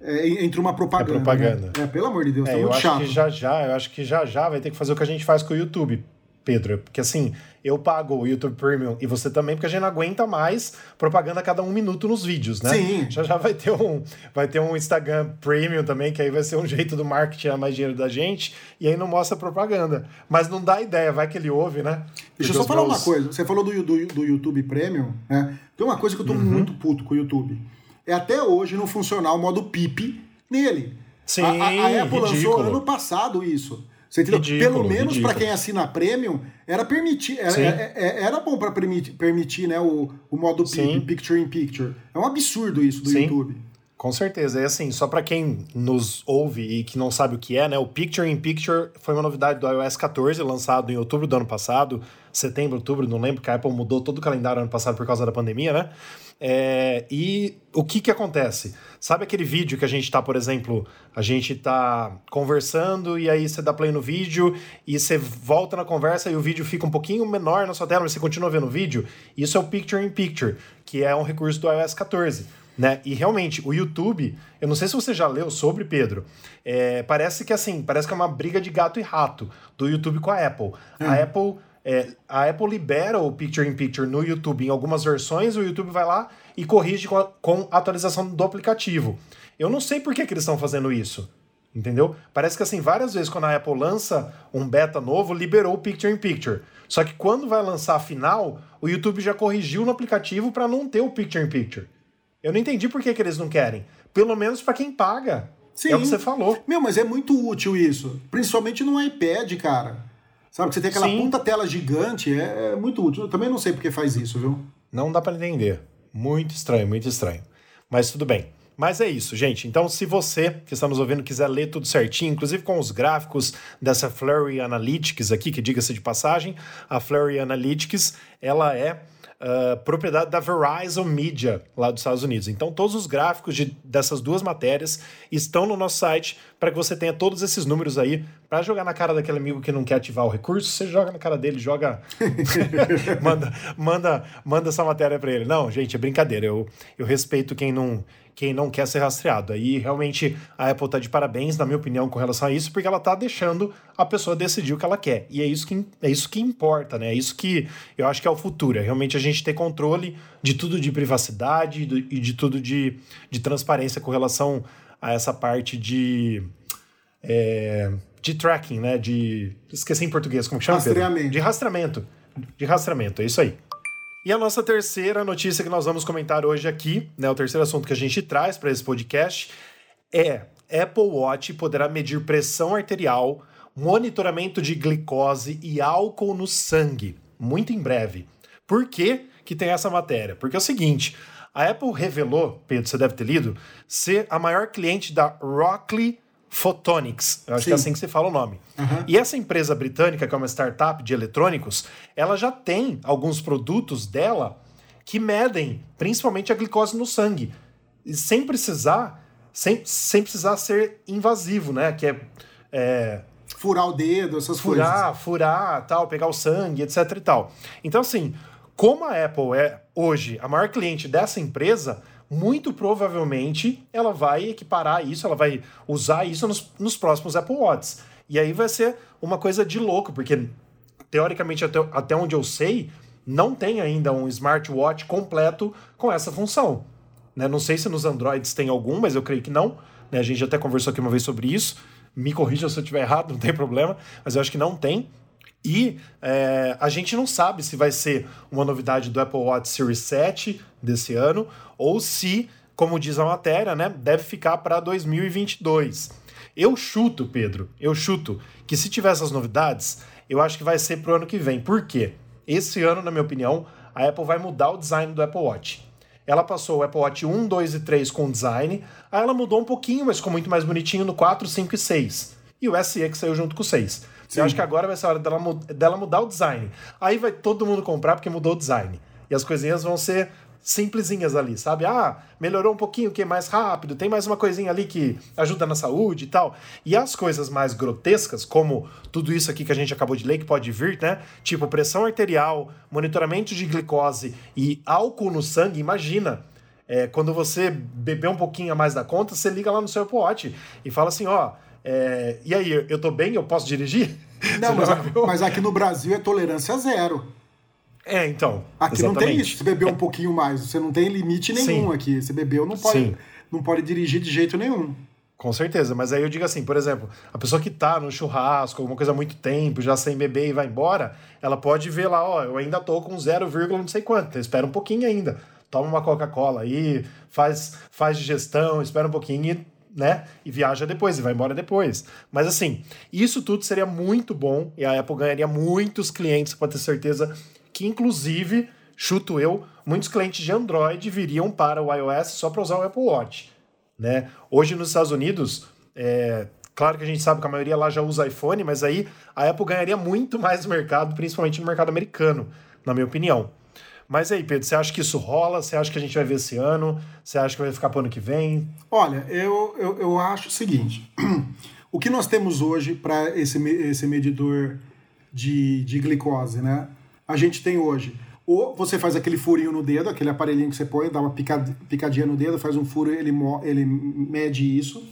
é entre uma propaganda. É propaganda. né? É, pelo amor de Deus, É, tá eu muito acho chato. que já já, eu acho que já já vai ter que fazer o que a gente faz com o YouTube, Pedro. Porque assim, eu pago o YouTube Premium e você também, porque a gente não aguenta mais propaganda a cada um minuto nos vídeos, né? Sim. Já já vai ter um, vai ter um Instagram Premium também, que aí vai ser um jeito do marketing tirar mais dinheiro da gente, e aí não mostra propaganda. Mas não dá ideia, vai que ele ouve, né? Deixa eu só falar meus- uma coisa. Você falou do, do, do YouTube Premium, né? Tem uma coisa que eu tô Uhum. muito puto com o YouTube. É até hoje não funcionar o modo PIP nele. Sim, a, a, a Apple lançou ridículo. ano passado isso. Você entendeu? Ridículo, Pelo menos para quem assina Premium, era permitir, era, é- é- era bom para permitir, permitir né, o, o modo PIP, Sim. Picture in Picture. É um absurdo isso do Sim. YouTube. Com certeza. E assim, só para quem nos ouve e que não sabe o que é, né? O Picture in Picture foi uma novidade do iOS 14, lançado em outubro do ano passado, setembro, outubro, não lembro, que a Apple mudou todo o calendário ano passado por causa da pandemia, né? É, e o que que acontece? Sabe aquele vídeo que a gente tá, por exemplo, a gente tá conversando e aí você dá play no vídeo e você volta na conversa e o vídeo fica um pouquinho menor na sua tela, mas você continua vendo o vídeo? Isso é o Picture in Picture, que é um recurso do iOS 14. Né? E realmente, o YouTube, eu não sei se você já leu sobre, Pedro, é, parece que assim, parece que é uma briga de gato e rato do YouTube com a Apple. A hum. Apple. É, a Apple libera o Picture in Picture no YouTube em algumas versões, o YouTube vai lá e corrige com a, com a atualização do aplicativo. Eu não sei por que, que eles estão fazendo isso. Entendeu? Parece que assim, várias vezes quando a Apple lança um beta novo, liberou o Picture in Picture. Só que quando vai lançar a final, o YouTube já corrigiu no aplicativo para não ter o Picture in Picture. Eu não entendi por que, que eles não querem. Pelo menos para quem paga. Sim. É o que você falou. Meu, mas é muito útil isso. Principalmente no iPad, cara. Sabe, que você tem aquela Sim. puta tela gigante, é, é, muito útil. Eu também não sei por que faz isso, viu? Não dá para entender. Muito estranho, muito estranho. Mas tudo bem. Mas é isso, gente. Então, se você que está nos ouvindo quiser ler tudo certinho, inclusive com os gráficos dessa Flurry Analytics aqui, que diga-se de passagem, a Flurry Analytics, ela é uh, propriedade da Verizon Media, lá dos Estados Unidos. Então, todos os gráficos de, dessas duas matérias estão no nosso site para que você tenha todos esses números aí para jogar na cara daquele amigo que não quer ativar o recurso. Você joga na cara dele, joga. manda, manda, manda essa matéria para ele. Não, gente, é brincadeira. Eu, eu respeito quem não quem não quer ser rastreado. Aí realmente a Apple está de parabéns, na minha opinião, com relação a isso, porque ela está deixando a pessoa decidir o que ela quer. E é isso que, é isso que importa, né? É isso que eu acho que é o futuro. É realmente a gente ter controle de tudo de privacidade e de tudo de, de transparência com relação a essa parte de. É, de tracking, né? De. Esqueci em português, como que chama? Rastreamento. Pedro? De rastreamento. De rastreamento, é isso aí. E a nossa terceira notícia que nós vamos comentar hoje aqui, né, o terceiro assunto que a gente traz para esse podcast é Apple Watch poderá medir pressão arterial, monitoramento de glicose e álcool no sangue, muito em breve. Por que, que tem essa matéria? Porque é o seguinte, a Apple revelou, Pedro, você deve ter lido, ser a maior cliente da Rockley Photonics, eu acho Sim. que é assim que se fala o nome. Uhum. E essa empresa britânica, que é uma startup de eletrônicos, ela já tem alguns produtos dela que medem principalmente a glicose no sangue, sem precisar, sem, sem precisar ser invasivo, né? Que é, é furar o dedo, essas furar, coisas. Furar, furar, tal, pegar o sangue, etc e tal. Então, assim, como a Apple é hoje a maior cliente dessa empresa, muito provavelmente ela vai equiparar isso, ela vai usar isso nos, nos próximos Apple Watches. E aí vai ser uma coisa de louco, porque teoricamente, até, até onde eu sei, não tem ainda um smartwatch completo com essa função. Né? Não sei se nos Androids tem algum, mas eu creio que não. Né? A gente até conversou aqui uma vez sobre isso. Me corrija se eu estiver errado, não tem problema, mas eu acho que não tem. E é, a gente não sabe se vai ser uma novidade do Apple Watch Series 7 desse ano ou se, como diz a matéria, né, deve ficar para 2022. Eu chuto, Pedro, eu chuto que se tiver essas novidades, eu acho que vai ser pro ano que vem. Por quê? Esse ano, na minha opinião, a Apple vai mudar o design do Apple Watch. Ela passou o Apple Watch 1, 2 e 3 com design, aí ela mudou um pouquinho, mas ficou muito mais bonitinho no 4, 5 e 6. E o SE que saiu junto com o 6. Sim. Eu acho que agora vai ser a hora dela, dela mudar o design. Aí vai todo mundo comprar porque mudou o design. E as coisinhas vão ser simplesinhas ali, sabe? Ah, melhorou um pouquinho, que é mais rápido, tem mais uma coisinha ali que ajuda na saúde e tal. E as coisas mais grotescas, como tudo isso aqui que a gente acabou de ler, que pode vir, né? Tipo pressão arterial, monitoramento de glicose e álcool no sangue, imagina. É, quando você beber um pouquinho a mais da conta, você liga lá no seu Watch e fala assim, ó, é, e aí, eu tô bem? Eu posso dirigir? Não, mas, mas, aqui no Brasil é tolerância zero. É, então. Aqui exatamente. não tem isso. Você bebeu um pouquinho mais, você não tem limite nenhum Sim. aqui. Você bebeu, não pode, não pode dirigir de jeito nenhum. Com certeza, mas aí eu digo assim, por exemplo, a pessoa que tá no churrasco, alguma coisa há muito tempo, já sem beber e vai embora, ela pode ver lá, ó, eu ainda tô com 0, não sei quanto, espera um pouquinho ainda. Toma uma Coca-Cola aí, faz, faz digestão, espera um pouquinho e né? E viaja depois, e vai embora depois. Mas assim, isso tudo seria muito bom e a Apple ganharia muitos clientes, pode ter certeza que, inclusive, chuto eu, muitos clientes de Android viriam para o iOS só para usar o Apple Watch. Né? Hoje nos Estados Unidos, é, claro que a gente sabe que a maioria lá já usa iPhone, mas aí a Apple ganharia muito mais mercado, principalmente no mercado americano, na minha opinião. Mas aí, Pedro, você acha que isso rola? Você acha que a gente vai ver esse ano? Você acha que vai ficar para o ano que vem? Olha, eu, eu, eu acho o seguinte: o que nós temos hoje para esse, esse medidor de, de glicose, né? A gente tem hoje ou você faz aquele furinho no dedo, aquele aparelhinho que você põe, dá uma picadinha no dedo, faz um furo, ele, ele mede isso.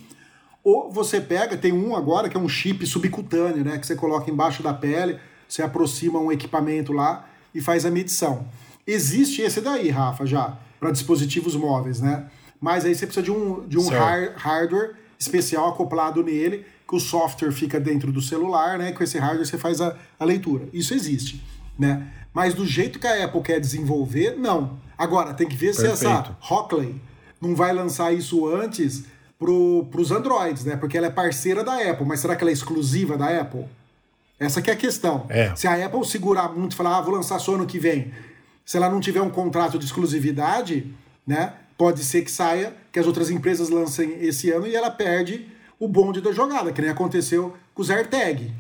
Ou você pega, tem um agora que é um chip subcutâneo, né? Que você coloca embaixo da pele, você aproxima um equipamento lá e faz a medição. Existe esse daí, Rafa, já, para dispositivos móveis, né? Mas aí você precisa de um, de um hard, hardware especial acoplado nele, que o software fica dentro do celular, né? Com esse hardware você faz a, a leitura. Isso existe, né? Mas do jeito que a Apple quer desenvolver, não. Agora, tem que ver Perfeito. se essa Hockley não vai lançar isso antes para os Androids, né? Porque ela é parceira da Apple, mas será que ela é exclusiva da Apple? Essa que é a questão. É. Se a Apple segurar muito e falar, ah, vou lançar só ano que vem, se ela não tiver um contrato de exclusividade, né? Pode ser que saia, que as outras empresas lancem esse ano e ela perde o bonde da jogada, que nem aconteceu com os AirTag.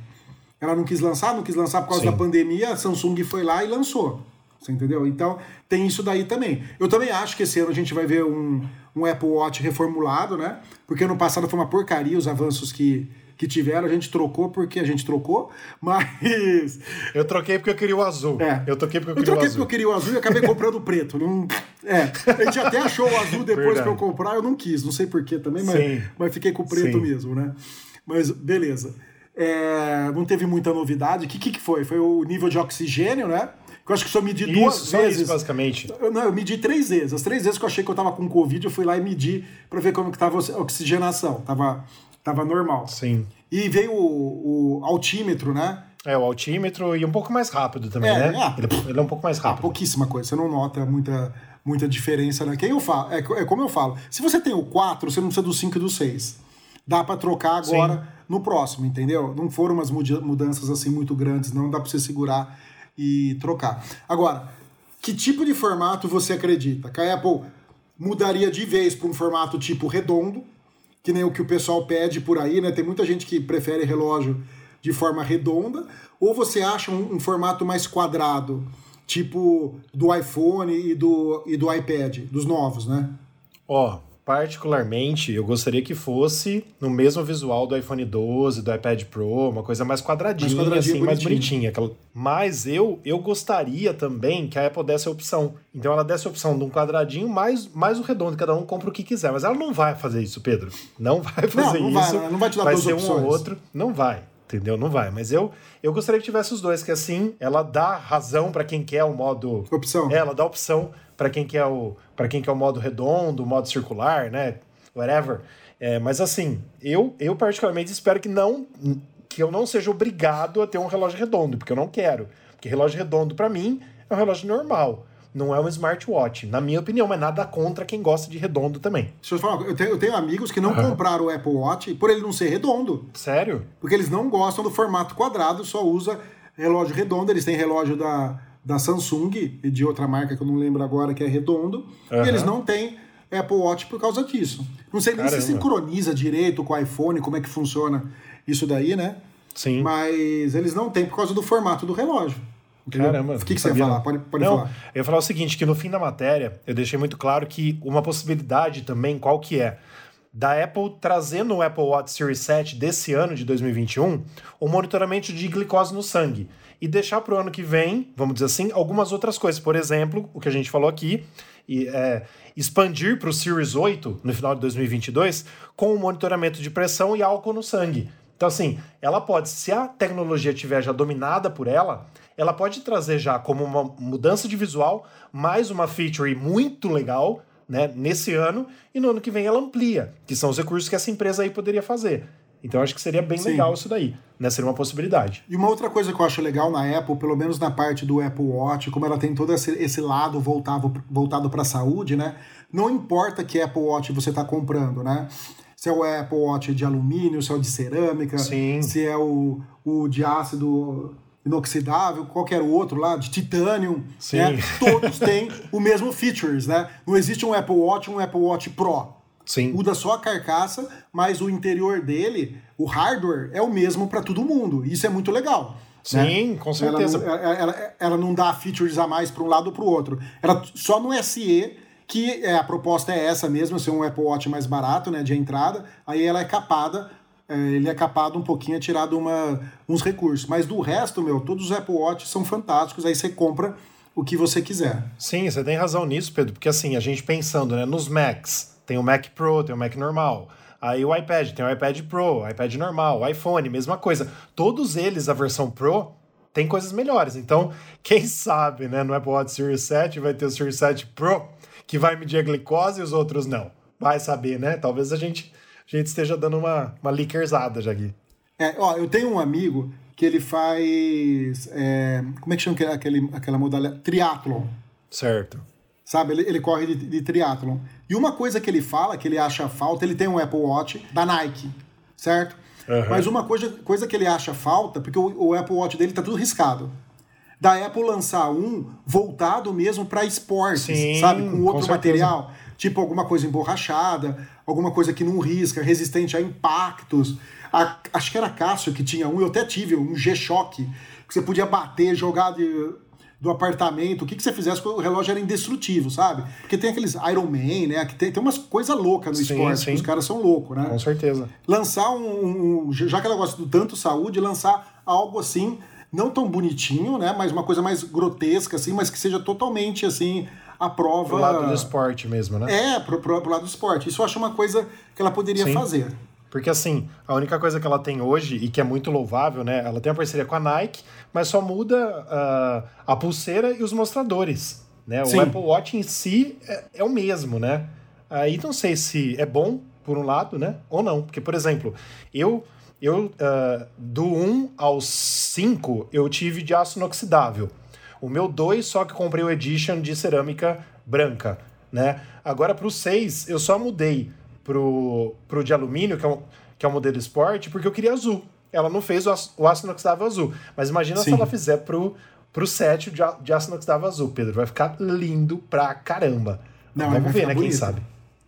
Ela não quis lançar, não quis lançar por causa Sim. da pandemia, a Samsung foi lá e lançou. Você entendeu? Então tem isso daí também. Eu também acho que esse ano a gente vai ver um, um Apple Watch reformulado, né? Porque ano passado foi uma porcaria os avanços que, que tiveram. A gente trocou porque a gente trocou, mas. Eu troquei porque eu queria o azul. É. Eu troquei porque eu, eu queria o azul. Eu troquei porque eu queria o azul e acabei comprando o preto. Não... É. A gente até achou o azul depois Verdade. que eu comprar, eu não quis. Não sei porquê também, mas, mas fiquei com o preto Sim. mesmo, né? Mas beleza. É, não teve muita novidade. O que, que foi? Foi o nível de oxigênio, né? Eu acho que só medi duas isso, vezes. Isso, basicamente. Eu, não, eu medi três vezes. As três vezes que eu achei que eu tava com Covid, eu fui lá e medi para ver como que tava a oxigenação. Tava, tava normal. Sim. E veio o, o altímetro, né? É, o altímetro e um pouco mais rápido também, é, né? É, ele, ele, é um pouco mais rápido. pouquíssima coisa. Você não nota muita, muita diferença, né? Quem eu falo, é, é como eu falo. Se você tem o 4, você não precisa do 5 e do 6. Dá para trocar agora Sim. no próximo, entendeu? Não foram umas mudanças assim muito grandes, não dá para você segurar e trocar. Agora, que tipo de formato você acredita? Que a Apple mudaria de vez para um formato tipo redondo, que nem o que o pessoal pede por aí, né? Tem muita gente que prefere relógio de forma redonda, ou você acha um, um formato mais quadrado, tipo do iPhone e do, e do iPad, dos novos, né? Ó, oh, Particularmente, eu gostaria que fosse no mesmo visual do iPhone 12, do iPad Pro, uma coisa mais quadradinha, mais quadradinha assim, mais bonitinha. Aquela... Mas eu, eu gostaria também que a Apple desse a opção. Então ela desse a opção de um quadradinho mais, mais o redondo, cada um compra o que quiser. Mas ela não vai fazer isso, Pedro. Não vai fazer não, não isso. Vai, não vai te dar vai duas ser opções. um ou outro. Não vai entendeu? Não vai. Mas eu, eu gostaria que tivesse os dois, que assim ela dá razão para quem quer o modo. Opção. É, ela dá opção para quem quer o para quem quer o modo redondo, o modo circular, né? Whatever. É, mas assim, eu, eu particularmente espero que não que eu não seja obrigado a ter um relógio redondo, porque eu não quero. Porque relógio redondo para mim é um relógio normal não é um smartwatch. Na minha opinião, mas nada contra quem gosta de redondo também. Deixa eu falar, eu tenho, eu tenho amigos que não uhum. compraram o Apple Watch por ele não ser redondo. Sério? Porque eles não gostam do formato quadrado, só usa relógio redondo. Eles têm relógio da, da Samsung e de outra marca que eu não lembro agora, que é redondo. Uhum. E eles não têm Apple Watch por causa disso. Não sei nem Caramba. se sincroniza direito com o iPhone, como é que funciona isso daí, né? Sim. Mas eles não têm por causa do formato do relógio. Caramba. O que, que você ia falar? Pode, pode não, falar. Eu ia falar o seguinte, que no fim da matéria eu deixei muito claro que uma possibilidade também, qual que é? Da Apple trazendo no Apple Watch Series 7 desse ano de 2021 o monitoramento de glicose no sangue e deixar para o ano que vem, vamos dizer assim, algumas outras coisas. Por exemplo, o que a gente falou aqui, e, é, expandir para o Series 8 no final de 2022 com o monitoramento de pressão e álcool no sangue. Então, assim, ela pode, se a tecnologia estiver já dominada por ela, ela pode trazer já como uma mudança de visual mais uma feature muito legal né, nesse ano e no ano que vem ela amplia, que são os recursos que essa empresa aí poderia fazer. Então acho que seria bem Sim. legal isso daí, né? Seria uma possibilidade. E uma outra coisa que eu acho legal na Apple, pelo menos na parte do Apple Watch, como ela tem todo esse, esse lado voltado, voltado para a saúde, né? Não importa que Apple Watch você está comprando, né? Se é o Apple Watch de alumínio, se é o de cerâmica, Sim. se é o, o de ácido inoxidável, qualquer outro lá, de titânio, né? todos têm o mesmo features, né? Não existe um Apple Watch um Apple Watch Pro. Sim. Muda só a carcaça, mas o interior dele, o hardware, é o mesmo para todo mundo. Isso é muito legal. Sim, né? com certeza. Ela não, ela, ela não dá features a mais para um lado ou para o outro. Ela só no SE que é, a proposta é essa mesmo, ser um Apple Watch mais barato, né, de entrada, aí ela é capada, é, ele é capado um pouquinho, é tirado uma, uns recursos. Mas do resto, meu, todos os Apple Watch são fantásticos, aí você compra o que você quiser. Sim, você tem razão nisso, Pedro, porque assim, a gente pensando, né, nos Macs, tem o Mac Pro, tem o Mac normal, Aí o iPad, tem o iPad Pro, o iPad normal, o iPhone, mesma coisa. Todos eles, a versão Pro, tem coisas melhores. Então, quem sabe, né, no Apple Watch Series 7 vai ter o Series 7 Pro, que vai medir a glicose e os outros não. Vai saber, né? Talvez a gente, a gente esteja dando uma, uma likerzada já aqui. É, ó, eu tenho um amigo que ele faz. É, como é que chama aquele, aquela modalidade? Triathlon. Certo. Sabe? Ele, ele corre de, de triatlon. E uma coisa que ele fala, que ele acha falta, ele tem um Apple Watch da Nike, certo? Uhum. Mas uma coisa, coisa que ele acha falta, porque o, o Apple Watch dele tá tudo riscado da Apple lançar um voltado mesmo para esportes, Sim, sabe? Com outro com material, tipo alguma coisa emborrachada, alguma coisa que não risca, resistente a impactos. A, acho que era Cássio que tinha um, eu até tive um G-Shock, que você podia bater, jogar de, do apartamento, o que, que você fizesse, o relógio era indestrutível, sabe? Porque tem aqueles Iron Man, né? Que tem, tem umas coisas loucas no sim, esporte, sim. os caras são loucos, né? Com certeza. Lançar um, um. Já que ela gosta do tanto saúde, lançar algo assim não tão bonitinho, né? Mas uma coisa mais grotesca, assim, mas que seja totalmente assim a prova. Pro lado do esporte mesmo, né? É, pro, pro, pro lado do esporte. Isso eu acho uma coisa que ela poderia Sim. fazer. Porque assim, a única coisa que ela tem hoje, e que é muito louvável, né? Ela tem uma parceria com a Nike, mas só muda uh, a pulseira e os mostradores. Né? O Apple Watch em si é, é, o mesmo, né? Aí não sei se é bom, por um lado, né? Ou não. Porque, por exemplo, eu eu, uh, do 1 ao 5, eu tive de aço inoxidável. O meu 2, só que comprei o Edition de cerâmica branca, né? Agora, para o 6, eu só mudei pro, pro de alumínio, que é, um, que é um modelo esporte, porque eu queria azul. Ela não fez o o aço inoxidável azul. Mas imagina Sim. se ela fizer pro, pro 7 de, de aço inoxidável azul, Pedro. Vai ficar lindo pra caramba. Não, Vamos ver, né? Bonito. Quem sabe?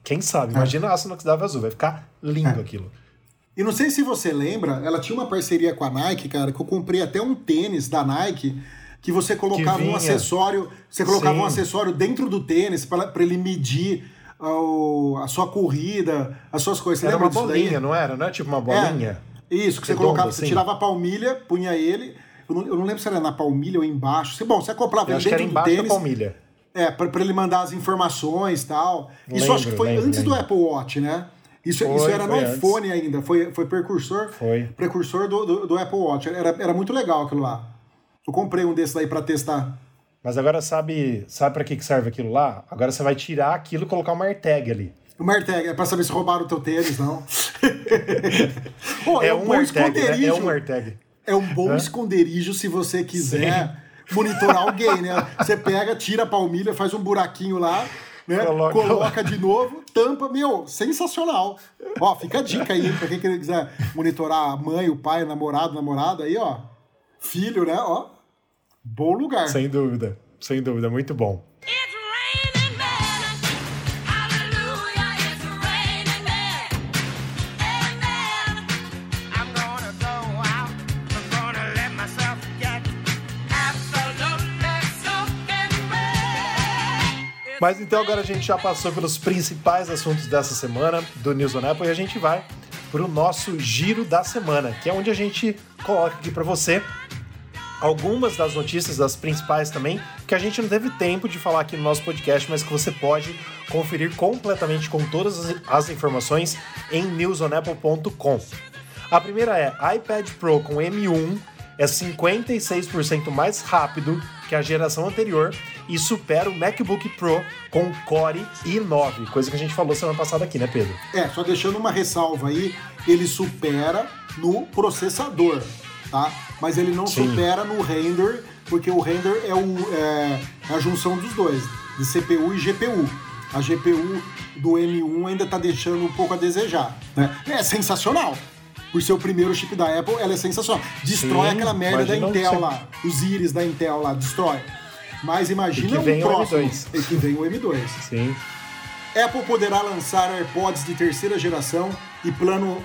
Quem sabe? Imagina é. aço inoxidável azul. Vai ficar lindo é. aquilo. E não sei se você lembra, ela tinha uma parceria com a Nike, cara, que eu comprei até um tênis da Nike que você colocava um acessório, você colocava Sim. um acessório dentro do tênis para ele medir a, a sua corrida, as suas coisas. Você era uma bolinha, daí? não era? Não é tipo uma bolinha? É, isso, que você colocava, assim. você tirava a palmilha, punha ele. Eu não, eu não, lembro se era na palmilha ou embaixo. Bom, você comprava ele dentro do tênis. Da palmilha. É, para ele mandar as informações e tal. Isso lembro, acho que foi lembro, antes lembro. do Apple Watch, né? Isso, foi, isso era no iPhone antes. ainda, foi, foi precursor, foi. precursor do, do, do, Apple Watch. Era, era muito legal aquilo lá. Eu comprei um desses aí para testar. Mas agora sabe, sabe para que, que serve aquilo lá? Agora você vai tirar aquilo e colocar uma AirTag ali. Uma AirTag, é para saber se roubaram o teu tênis, não. Pô, é, é, um, um AirTag, né? É um AirTag. É um bom Hã? esconderijo se você quiser Sim. monitorar alguém, né? Você pega, tira a palmilha, faz um buraquinho lá, né? Coloca, coloca de novo, tampa, meu, sensacional. Ó, fica a dica aí, pra quem quiser monitorar a mãe, o pai, o namorado, namorada aí, ó. Filho, né? Ó, bom lugar. Sem dúvida, sem dúvida, muito bom. Mas então agora a gente já passou pelos principais assuntos dessa semana do News on Apple e a gente vai para o nosso giro da semana, que é onde a gente coloca aqui para você algumas das notícias, das principais também, que a gente não teve tempo de falar aqui no nosso podcast, mas que você pode conferir completamente com todas as informações em newsonapple.com. A primeira é iPad Pro com M1 é 56% mais rápido que a geração anterior e supera o MacBook Pro com Core i9, coisa que a gente falou semana passada aqui, né, Pedro? É, só deixando uma ressalva aí, ele supera no processador, tá? Mas ele não Sim. supera no render, porque o render é, o, é, é a junção dos dois, de CPU e GPU. A GPU do M1 ainda está deixando um pouco a desejar. Né? É sensacional por ser o primeiro chip da Apple, ela é sensacional. Destrói Sim, aquela merda da Intel lá, os íris da Intel lá, destrói. Mas imagina o próximo. O M2. E que vem o M2. Sim. Apple poderá lançar AirPods de terceira geração e plano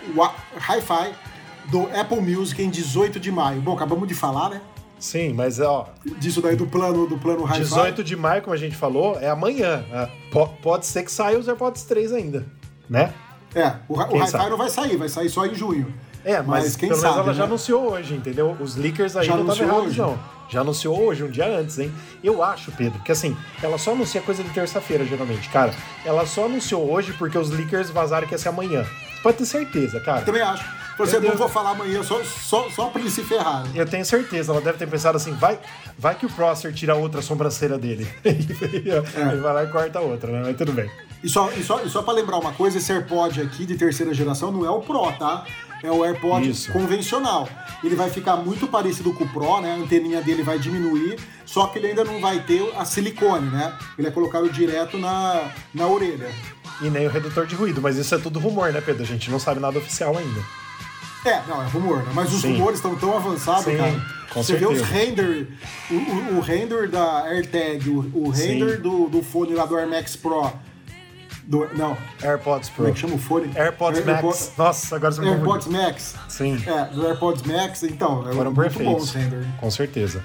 Hi-Fi do Apple Music em 18 de maio. Bom, acabamos de falar, né? Sim, mas ó. Disso daí do plano do plano Hi-Fi. 18 de maio, como a gente falou, é amanhã. É, pode ser que saia os AirPods 3 ainda, né? É, o, o Hi-Fi não vai sair, vai sair só em junho. É, mas, mas quem pelo menos ela né? já anunciou hoje, entendeu? Os leakers aí já não estavam errados, não. Já anunciou hoje, um dia antes, hein? Eu acho, Pedro, que assim, ela só anuncia coisa de terça-feira, geralmente. Cara, ela só anunciou hoje porque os leakers vazaram que ia ser amanhã. Pode ter certeza, cara. Também acho. Você não vou falar amanhã só, só, só pra ele se ferrar. Né? Eu tenho certeza, ela deve ter pensado assim, vai, vai que o Prosser tira outra sobrancelha dele. é. Ele vai lá e corta outra, né? Mas tudo bem. E só, e só, e só pra lembrar uma coisa, esse AirPod aqui de terceira geração não é o Pro, tá? É o AirPod Isso. convencional. Ele vai ficar muito parecido com o Pro, né? A anteninha dele vai diminuir, só que ele ainda não vai ter a silicone, né? Ele é colocado direto na, na orelha. E nem o redutor de ruído, mas isso é tudo rumor, né, Pedro? A gente não sabe nada oficial ainda. É, não, é rumor, né? Mas os Sim. rumores estão tão avançados, Sim, cara. Com Você certeza. vê os render, o, o, o, render da AirTag, o, o render do, do fone lá do Air Max Pro. Do, não. AirPods Pro. Como é que chama o fone? AirPods Air, Max. AirPods, Nossa, agora você me AirPods Max. Sim. É, do AirPods Max, então. É Foram muito perfeitos. bom render. Com certeza.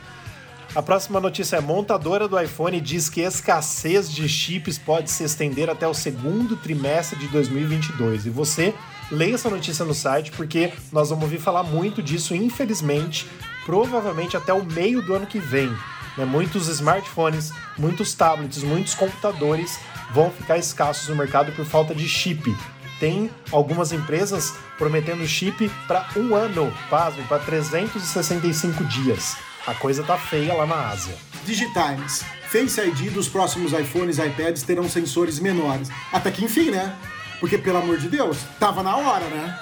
A próxima notícia é: montadora do iPhone diz que escassez de chips pode se estender até o segundo trimestre de 2022. E você leia essa notícia no site, porque nós vamos ouvir falar muito disso, infelizmente, provavelmente até o meio do ano que vem. Né? Muitos smartphones, muitos tablets, muitos computadores vão ficar escassos no mercado por falta de chip. Tem algumas empresas prometendo chip para um ano, pasmo, para 365 dias. A coisa tá feia lá na Ásia. Digitimes. Face ID dos próximos iPhones e iPads terão sensores menores. Até que enfim, né? Porque, pelo amor de Deus, tava na hora, né?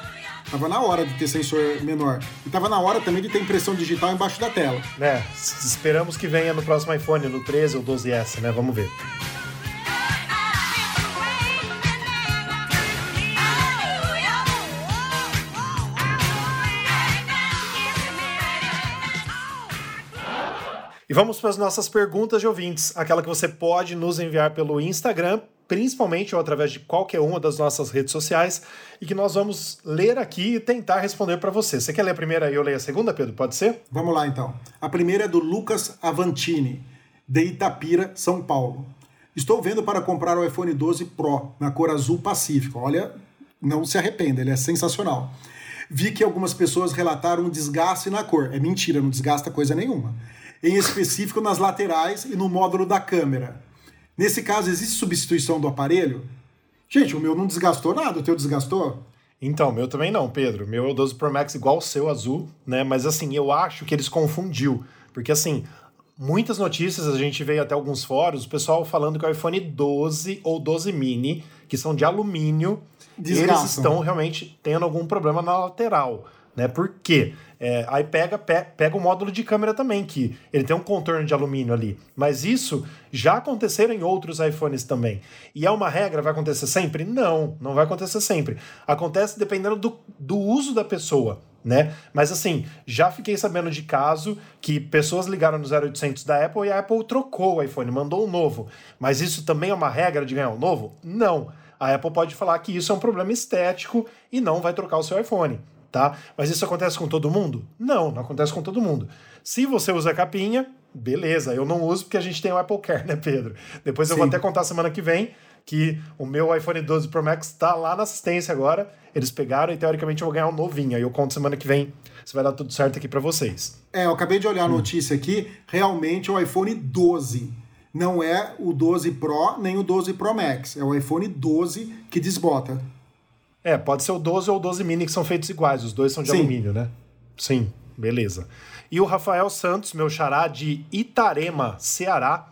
Tava na hora de ter sensor menor. E tava na hora também de ter impressão digital embaixo da tela. É, esperamos que venha no próximo iPhone, no 13 ou 12S, né? Vamos ver. E vamos para as nossas perguntas de ouvintes, aquela que você pode nos enviar pelo Instagram, principalmente ou através de qualquer uma das nossas redes sociais, e que nós vamos ler aqui e tentar responder para você. Você quer ler a primeira e eu leio a segunda, Pedro? Pode ser? Vamos lá então. A primeira é do Lucas Avantini, de Itapira, São Paulo. Estou vendo para comprar o iPhone 12 Pro na cor azul pacífico. Olha, não se arrependa, ele é sensacional. Vi que algumas pessoas relataram um desgaste na cor. É mentira, não desgasta coisa nenhuma em específico nas laterais e no módulo da câmera. Nesse caso, existe substituição do aparelho? Gente, o meu não desgastou nada, o teu desgastou? Então, meu também não, Pedro. Meu é o 12 Pro Max igual o seu azul, né? Mas assim, eu acho que eles confundiu. Porque assim, muitas notícias, a gente veio até alguns fóruns, o pessoal falando que o iPhone 12 ou 12 mini, que são de alumínio, Desgastam. eles estão realmente tendo algum problema na lateral. Né? Por quê? É, aí pega, pe, pega o módulo de câmera também, que ele tem um contorno de alumínio ali. Mas isso já aconteceu em outros iPhones também. E é uma regra, vai acontecer sempre? Não, não vai acontecer sempre. Acontece dependendo do, do uso da pessoa. Né? Mas assim, já fiquei sabendo de caso que pessoas ligaram no 0800 da Apple e a Apple trocou o iPhone, mandou um novo. Mas isso também é uma regra de ganhar um novo? Não. A Apple pode falar que isso é um problema estético e não vai trocar o seu iPhone tá? Mas isso acontece com todo mundo? Não, não acontece com todo mundo. Se você usa a capinha, beleza, eu não uso porque a gente tem o Apple Care, né, Pedro? Depois eu Sim. vou até contar semana que vem que o meu iPhone 12 Pro Max está lá na assistência agora. Eles pegaram e teoricamente eu vou ganhar um novinho. Aí eu conto semana que vem se vai dar tudo certo aqui para vocês. É, eu acabei de olhar a notícia aqui. Realmente é o iPhone 12. Não é o 12 Pro nem o 12 Pro Max. É o iPhone 12 que desbota. É, pode ser o 12 ou o 12 mini que são feitos iguais, os dois são de Sim. alumínio, né? Sim, beleza. E o Rafael Santos, meu xará de Itarema, Ceará,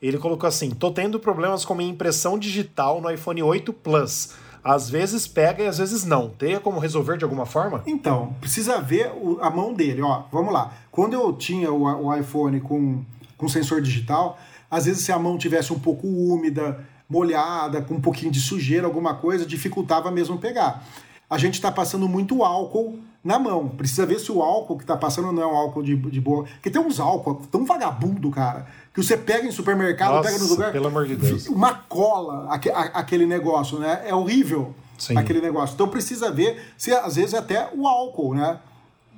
ele colocou assim: tô tendo problemas com minha impressão digital no iPhone 8 Plus. Às vezes pega e às vezes não. Teria como resolver de alguma forma? Então, precisa ver o, a mão dele. Ó, vamos lá. Quando eu tinha o, o iPhone com, com sensor digital, às vezes se a mão tivesse um pouco úmida, molhada, com um pouquinho de sujeira, alguma coisa, dificultava mesmo pegar. a gente está passando muito álcool na mão. Precisa ver se o álcool que está passando não é um álcool de, de boa. Porque tem uns álcool tão vagabundo, cara, que você pega em supermercado, Nossa, pega no lugar. pelo amor de Deus. Uma cola, aque- a- aquele negócio, né? É horrível Sim. aquele negócio. Então precisa ver se às vezes é até o álcool, né?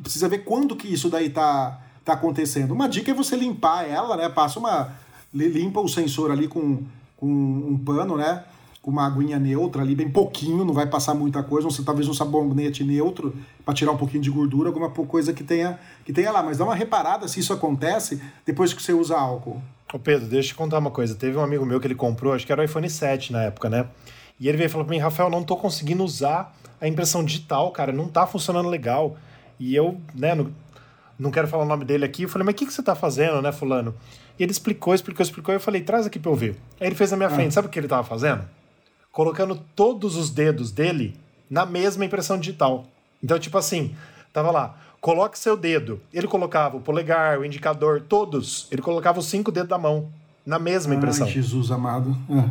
Precisa ver quando que isso daí tá, tá acontecendo. Uma dica é você limpar ela, né? Passa uma. li- Limpa o sensor ali com, com um pano, né? Com uma aguinha neutra ali, bem pouquinho, não vai passar muita coisa, um, talvez um sabonete neutro para tirar um pouquinho de gordura, alguma coisa que tenha, que tenha lá. Mas dá uma reparada se isso acontece depois que você usa álcool. Ô Pedro, deixa eu te contar uma coisa. Teve um amigo meu que ele comprou, acho que era o iPhone 7 na época, né? E ele veio e falou pra mim, Rafael, não tô conseguindo usar a impressão digital, cara, não tá funcionando legal. E eu, né, não, não quero falar o nome dele aqui, eu falei, mas o que, que você tá fazendo, né, fulano? E ele explicou, explicou, explicou, e eu falei, traz aqui pra eu ver. Aí ele fez na minha frente, sabe o que ele tava fazendo? Colocando todos os dedos dele na mesma impressão digital. Então, tipo assim, tava lá, coloque seu dedo. Ele colocava o polegar, o indicador, todos. Ele colocava os cinco dedos da mão na mesma impressão. Ai, Jesus amado. É.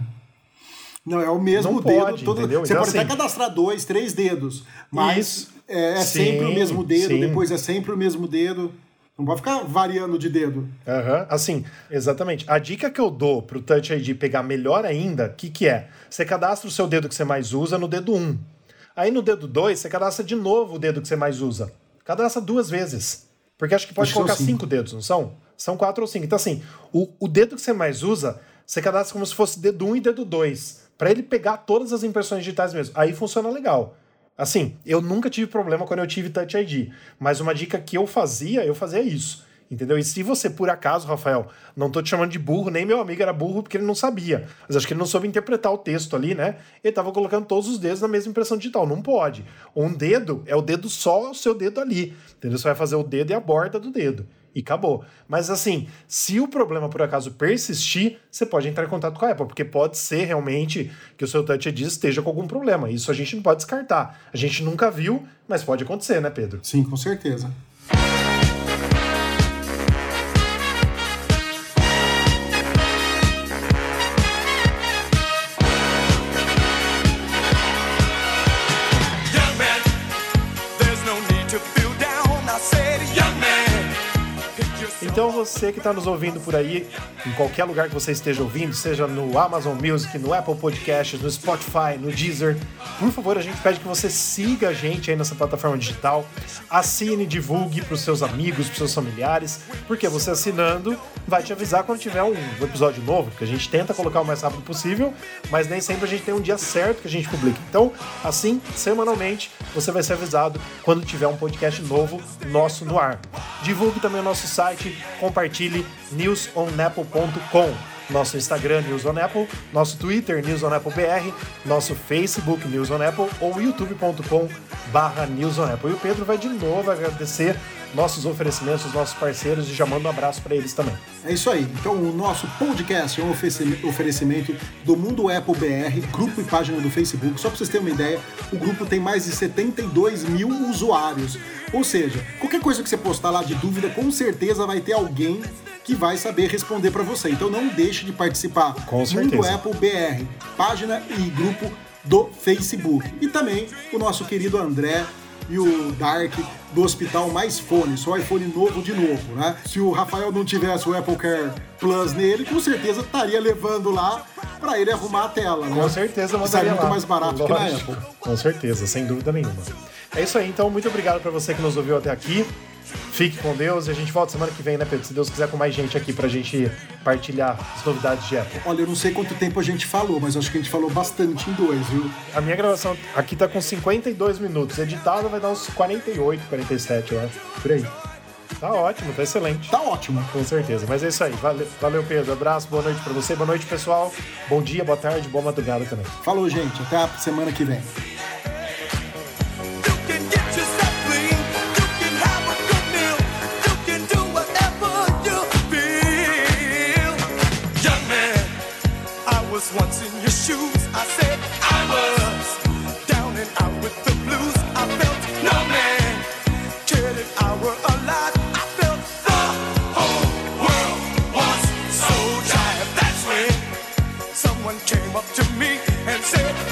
Não, é o mesmo Não dedo. pode, todo- entendeu? Você Então, pode até assim- cadastrar dois, três dedos, mas Isso. é, é Sim, sempre o mesmo dedo, sim. depois é sempre o mesmo dedo. Não pode ficar variando de dedo. Aham, Assim, exatamente. A dica que eu dou pro Touch ID pegar melhor ainda, o que, que é? Você cadastra o seu dedo que você mais usa no dedo 1. Aí no dedo 2, você cadastra de novo o dedo que você mais usa. Cadastra duas vezes. Porque acho que pode Acho são colocar cinco. cinco dedos, não são? São quatro ou cinco. Então, assim, o, o dedo que você mais usa, você cadastra como se fosse dedo 1 e dedo 2. Pra ele pegar todas as impressões digitais mesmo. Aí funciona legal. Assim, eu nunca tive problema quando eu tive Touch ID. Mas uma dica que eu fazia, eu fazia isso. Entendeu? E se você, por acaso, Rafael, não tô te chamando de burro, nem meu amigo era burro porque ele não sabia. Mas acho que ele não soube interpretar o texto ali, né? Ele tava colocando todos os dedos na mesma impressão digital. Não pode. Um dedo é o dedo só, o seu dedo ali. Entendeu? Você vai fazer o dedo e a borda do dedo. E acabou. Mas assim, se o problema por acaso persistir, você pode entrar em contato com a Apple, porque pode ser realmente que o seu Touch ID esteja com algum problema. Isso a gente não pode descartar. A gente nunca viu, mas pode acontecer, né, Pedro? Sim, com certeza. Então você que está nos ouvindo por aí, em qualquer lugar que você esteja ouvindo, seja no Amazon Music, no Apple Podcasts, no Spotify, no Deezer, por favor, a gente pede que você siga a gente aí nessa plataforma digital, assine, divulgue para os seus amigos, para os seus familiares, porque você assinando vai te avisar quando tiver um episódio novo, porque a gente tenta colocar o mais rápido possível, mas nem sempre a gente tem um dia certo que a gente publica. Então, assim, semanalmente, você vai ser avisado quando tiver um podcast novo nosso no ar. Divulgue também o nosso site, compartilhe newsonapple.com. Nosso Instagram, News on Apple, nosso Twitter, News on Apple BR, nosso Facebook, News on Apple, ou youtube.com barra News on Apple. E o Pedro vai de novo agradecer nossos oferecimentos, os nossos parceiros, e já manda um abraço para eles também. É isso aí. Então, o nosso podcast é um ofereci- oferecimento do Mundo Apple BR, grupo e página do Facebook. Só para vocês terem uma ideia, o grupo tem mais de 72 mil usuários. Ou seja, qualquer coisa que você postar lá de dúvida, com certeza vai ter alguém que vai saber responder para você. Então, não deixe de participar. Com Mundo certeza. Apple BR, página e grupo do Facebook. E também o nosso querido André e o Dark do Hospital Mais Fone, só iPhone novo de novo, né? Se o Rafael não tivesse o Apple Care Plus nele, com certeza estaria levando lá para ele arrumar a tela, né? Com certeza Isso mandaria é muito lá. mais barato que na Lógico. Apple. Com certeza, sem dúvida nenhuma. É isso aí, então muito obrigado para você que nos ouviu até aqui. Fique com Deus e a gente volta semana que vem, né, Pedro? Se Deus quiser, com mais gente aqui pra gente partilhar as novidades de Apple. Olha, eu não sei quanto tempo a gente falou, mas acho que a gente falou bastante em dois, viu? A minha gravação aqui tá com 52 minutos. Editado vai dar uns 48, 47, eu acho. Por aí. Tá ótimo, tá excelente. Tá ótimo. Com certeza. Mas é isso aí. Valeu, valeu, Pedro. Abraço, boa noite pra você. Boa noite, pessoal. Bom dia, boa tarde, boa madrugada também. Falou, gente. Até a semana que vem. was once in your shoes. I said I was down and out with the blues. I felt no man cared if I were alive. I felt the whole world was so tired. That's when someone came up to me and said.